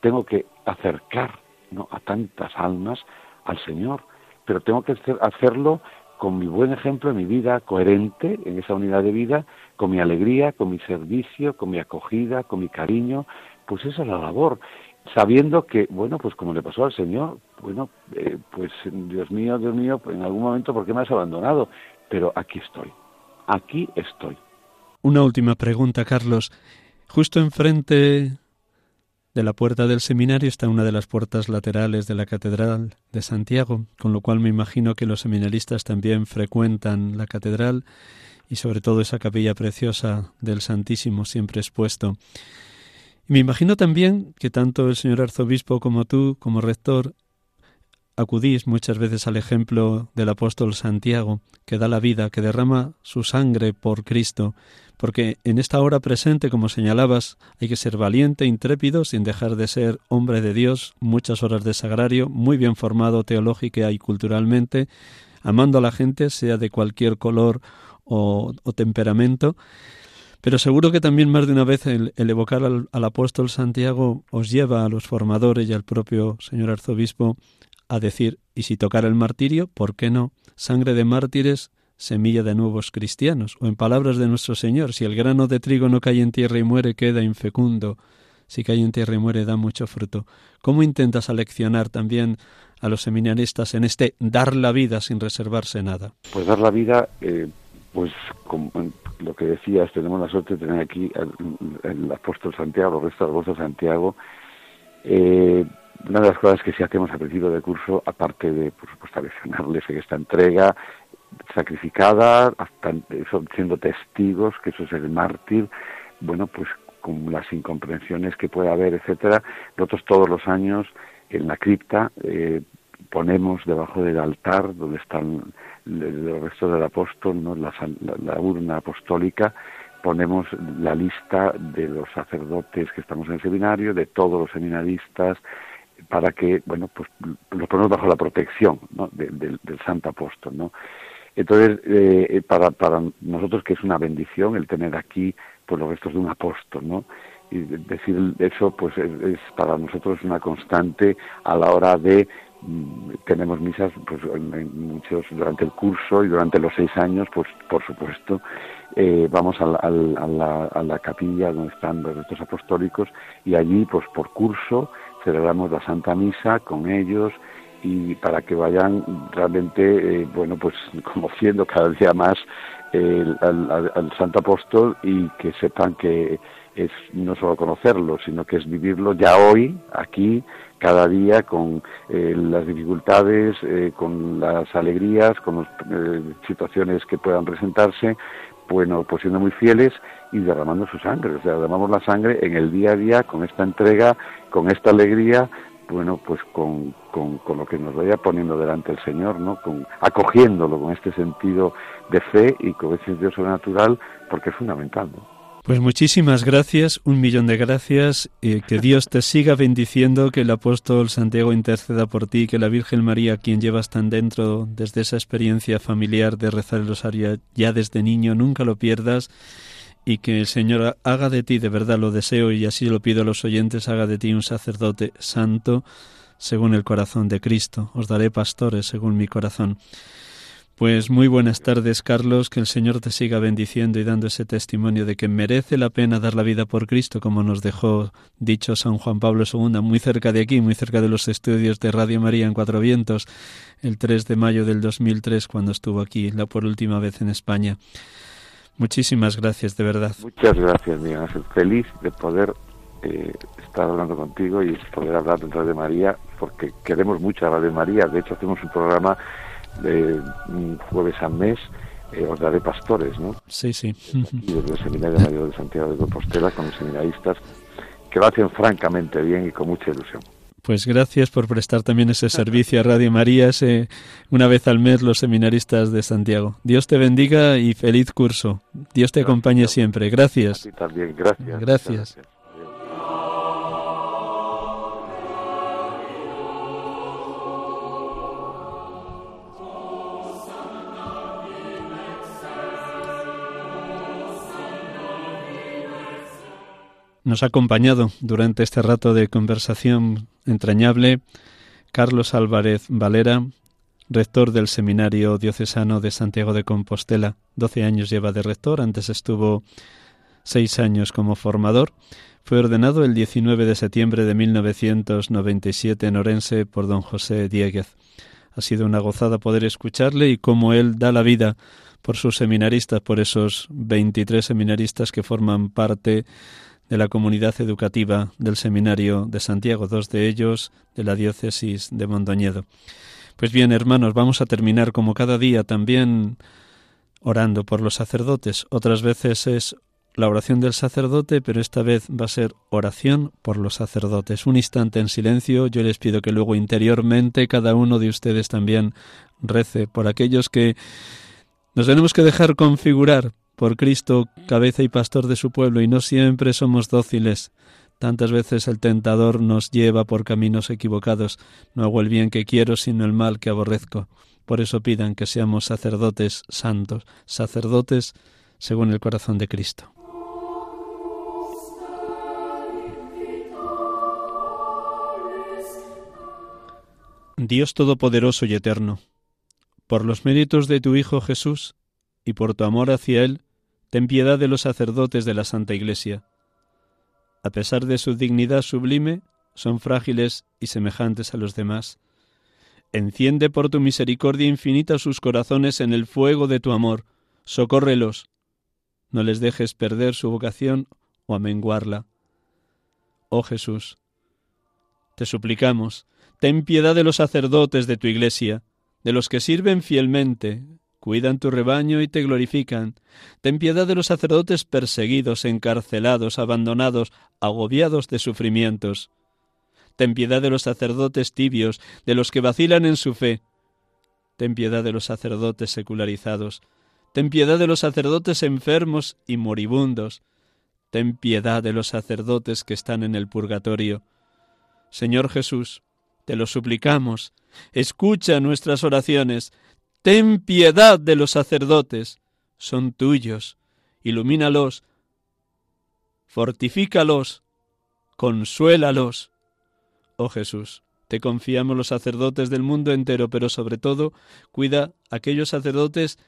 S2: tengo que acercar ¿no? a tantas almas al Señor, pero tengo que hacerlo con mi buen ejemplo en mi vida, coherente en esa unidad de vida, con mi alegría, con mi servicio, con mi acogida, con mi cariño, pues esa es la labor sabiendo que, bueno, pues como le pasó al Señor, bueno, eh, pues Dios mío, Dios mío, en algún momento, ¿por qué me has abandonado? Pero aquí estoy, aquí estoy.
S1: Una última pregunta, Carlos. Justo enfrente de la puerta del seminario está una de las puertas laterales de la Catedral de Santiago, con lo cual me imagino que los seminaristas también frecuentan la catedral y sobre todo esa capilla preciosa del Santísimo siempre expuesto. Y me imagino también que tanto el señor arzobispo como tú, como rector, acudís muchas veces al ejemplo del apóstol Santiago, que da la vida, que derrama su sangre por Cristo, porque en esta hora presente, como señalabas, hay que ser valiente, intrépido, sin dejar de ser hombre de Dios, muchas horas de sagrario, muy bien formado teológica y culturalmente, amando a la gente, sea de cualquier color o, temperamento, pero seguro que también más de una vez el, evocar al, apóstol Santiago os lleva a los formadores y al propio señor arzobispo a decir, y si tocara el martirio, ¿por qué no? Sangre de mártires, semilla de nuevos cristianos. O en palabras de nuestro Señor, si el grano de trigo no cae en tierra y muere, queda infecundo. Si cae en tierra y muere, da mucho fruto. ¿Cómo intentas aleccionar también a los seminaristas en este dar la vida sin reservarse nada?
S2: Pues dar la vida, eh, pues como, lo que decías, tenemos la suerte de tener aquí el, apóstol Santiago, el resto del apóstol Santiago. Eh, una de las cosas que sí hacemos a principio del curso, aparte de, por supuesto, leccionarles en esta entrega sacrificada, siendo testigos, que eso es el mártir, bueno, pues con las incomprensiones que puede haber, etcétera, nosotros todos los años en la cripta eh, ponemos debajo del altar donde están los restos del apóstol, ¿no? la, urna apostólica, ponemos la lista de los sacerdotes que estamos en el seminario, de todos los seminaristas, para que, bueno, pues los ponemos bajo la protección del santo apóstol, ¿no? Entonces, eh, para, para nosotros que es una bendición el tener aquí pues los restos de un apóstol, ¿no? Y decir eso, pues es para nosotros una constante a la hora de tenemos misas pues muchos durante el curso y durante los seis años pues por supuesto eh, vamos a la, a, la, capilla donde están los restos apostólicos y allí pues por curso celebramos la Santa Misa con ellos y para que vayan realmente eh, bueno pues conociendo cada día más al, al Santo Apóstol y que sepan que es no solo conocerlo, sino que es vivirlo ya hoy, aquí, cada día, con eh, las dificultades, eh, con las alegrías, con las eh, situaciones que puedan presentarse, bueno, pues siendo muy fieles y derramando su sangre. O sea, derramamos la sangre en el día a día, con esta entrega, con esta alegría, bueno, pues con, con, con, lo que nos vaya poniendo delante el Señor, ¿no? Con, acogiéndolo con este sentido de fe y con ese sentido sobrenatural, porque es fundamental.
S1: Pues muchísimas gracias, un millón de gracias, que Dios te siga bendiciendo, que el apóstol Santiago interceda por ti, que la Virgen María, quien llevas tan dentro desde esa experiencia familiar de rezar el rosario ya desde niño, nunca lo pierdas, y que el Señor haga de ti, de verdad lo deseo y así lo pido a los oyentes, haga de ti un sacerdote santo según el corazón de Cristo. Os daré pastores según mi corazón. Pues muy buenas tardes, Carlos, que el Señor te siga bendiciendo y dando ese testimonio de que merece la pena dar la vida por Cristo, como nos dejó dicho San Juan Pablo II, muy cerca de aquí, muy cerca de los estudios de Radio María en Cuatro Vientos, el 3 de mayo del 2003, cuando estuvo aquí, la por última vez en España. Muchísimas gracias, de verdad.
S2: Muchas gracias, Miguel. Feliz de poder eh, estar hablando contigo y poder hablar de Radio María, porque queremos mucho a Radio María. De hecho, hacemos un programa de un jueves al mes, eh, os daré pastores, ¿no?
S1: Sí, sí.
S2: Y desde el Seminario Mayor de Santiago de Compostela con los seminaristas que lo hacen francamente bien y con mucha ilusión.
S1: Pues gracias por prestar también ese servicio a Radio María, ese, una vez al mes los seminaristas de Santiago. Dios te bendiga y feliz curso. Dios te acompañe siempre. Gracias.
S2: también, gracias.
S1: Gracias. Nos ha acompañado durante este rato de conversación entrañable Carlos Álvarez Valera, rector del Seminario Diocesano de Santiago de Compostela. Doce años lleva de rector, antes estuvo seis años como formador. Fue ordenado el 19 de septiembre de 1997 en Orense por don José Dieguez. Ha sido una gozada poder escucharle y cómo él da la vida por sus seminaristas, por esos 23 seminaristas que forman parte de la comunidad educativa del Seminario de Santiago, dos de ellos de la diócesis de Mondoñedo. Pues bien, hermanos, vamos a terminar como cada día también orando por los sacerdotes. Otras veces es la oración del sacerdote, pero esta vez va a ser oración por los sacerdotes. Un instante en silencio, yo les pido que luego interiormente cada uno de ustedes también rece por aquellos que nos tenemos que dejar configurar por Cristo, cabeza y pastor de su pueblo, y no siempre somos dóciles. Tantas veces el tentador nos lleva por caminos equivocados. No hago el bien que quiero, sino el mal que aborrezco. Por eso pidan que seamos sacerdotes santos, sacerdotes según el corazón de Cristo. Dios Todopoderoso y Eterno, por los méritos de tu Hijo Jesús, y por tu amor hacia Él, ten piedad de los sacerdotes de la Santa Iglesia. A pesar de su dignidad sublime, son frágiles y semejantes a los demás. Enciende por tu misericordia infinita sus corazones en el fuego de tu amor. Socórrelos. No les dejes perder su vocación o amenguarla. Oh Jesús, te suplicamos, ten piedad de los sacerdotes de tu Iglesia, de los que sirven fielmente, cuidan tu rebaño y te glorifican. Ten piedad de los sacerdotes perseguidos, encarcelados, abandonados, agobiados de sufrimientos. Ten piedad de los sacerdotes tibios, de los que vacilan en su fe. Ten piedad de los sacerdotes secularizados. Ten piedad de los sacerdotes enfermos y moribundos. Ten piedad de los sacerdotes que están en el purgatorio. Señor Jesús, te lo suplicamos, escucha nuestras oraciones, Ten piedad de los sacerdotes, son tuyos, ilumínalos, fortifícalos, consuélalos. Oh Jesús, te confiamos los sacerdotes del mundo entero, pero sobre todo cuida aquellos sacerdotes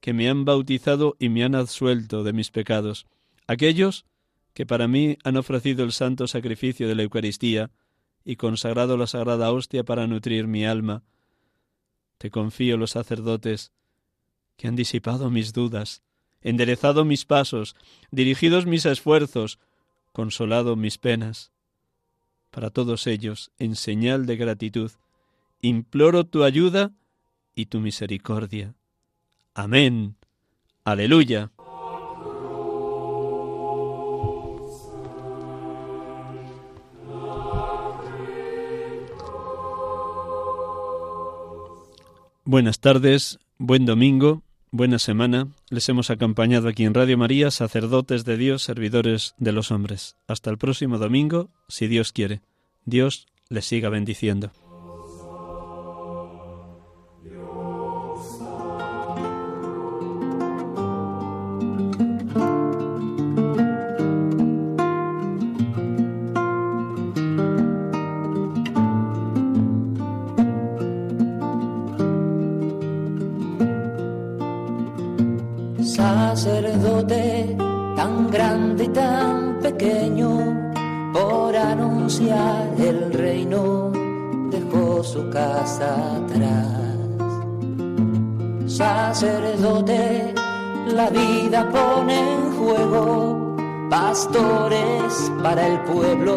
S1: que me han bautizado y me han absuelto de mis pecados, aquellos que para mí han ofrecido el santo sacrificio de la Eucaristía y consagrado la sagrada hostia para nutrir mi alma, te confío los sacerdotes que han disipado mis dudas, enderezado mis pasos, dirigidos mis esfuerzos, consolado mis penas. Para todos ellos, en señal de gratitud, imploro tu ayuda y tu misericordia. Amén. Aleluya. Buenas tardes, buen domingo, buena semana. Les hemos acompañado aquí en Radio María, sacerdotes de Dios, servidores de los hombres. Hasta el próximo domingo, si Dios quiere. Dios les siga bendiciendo.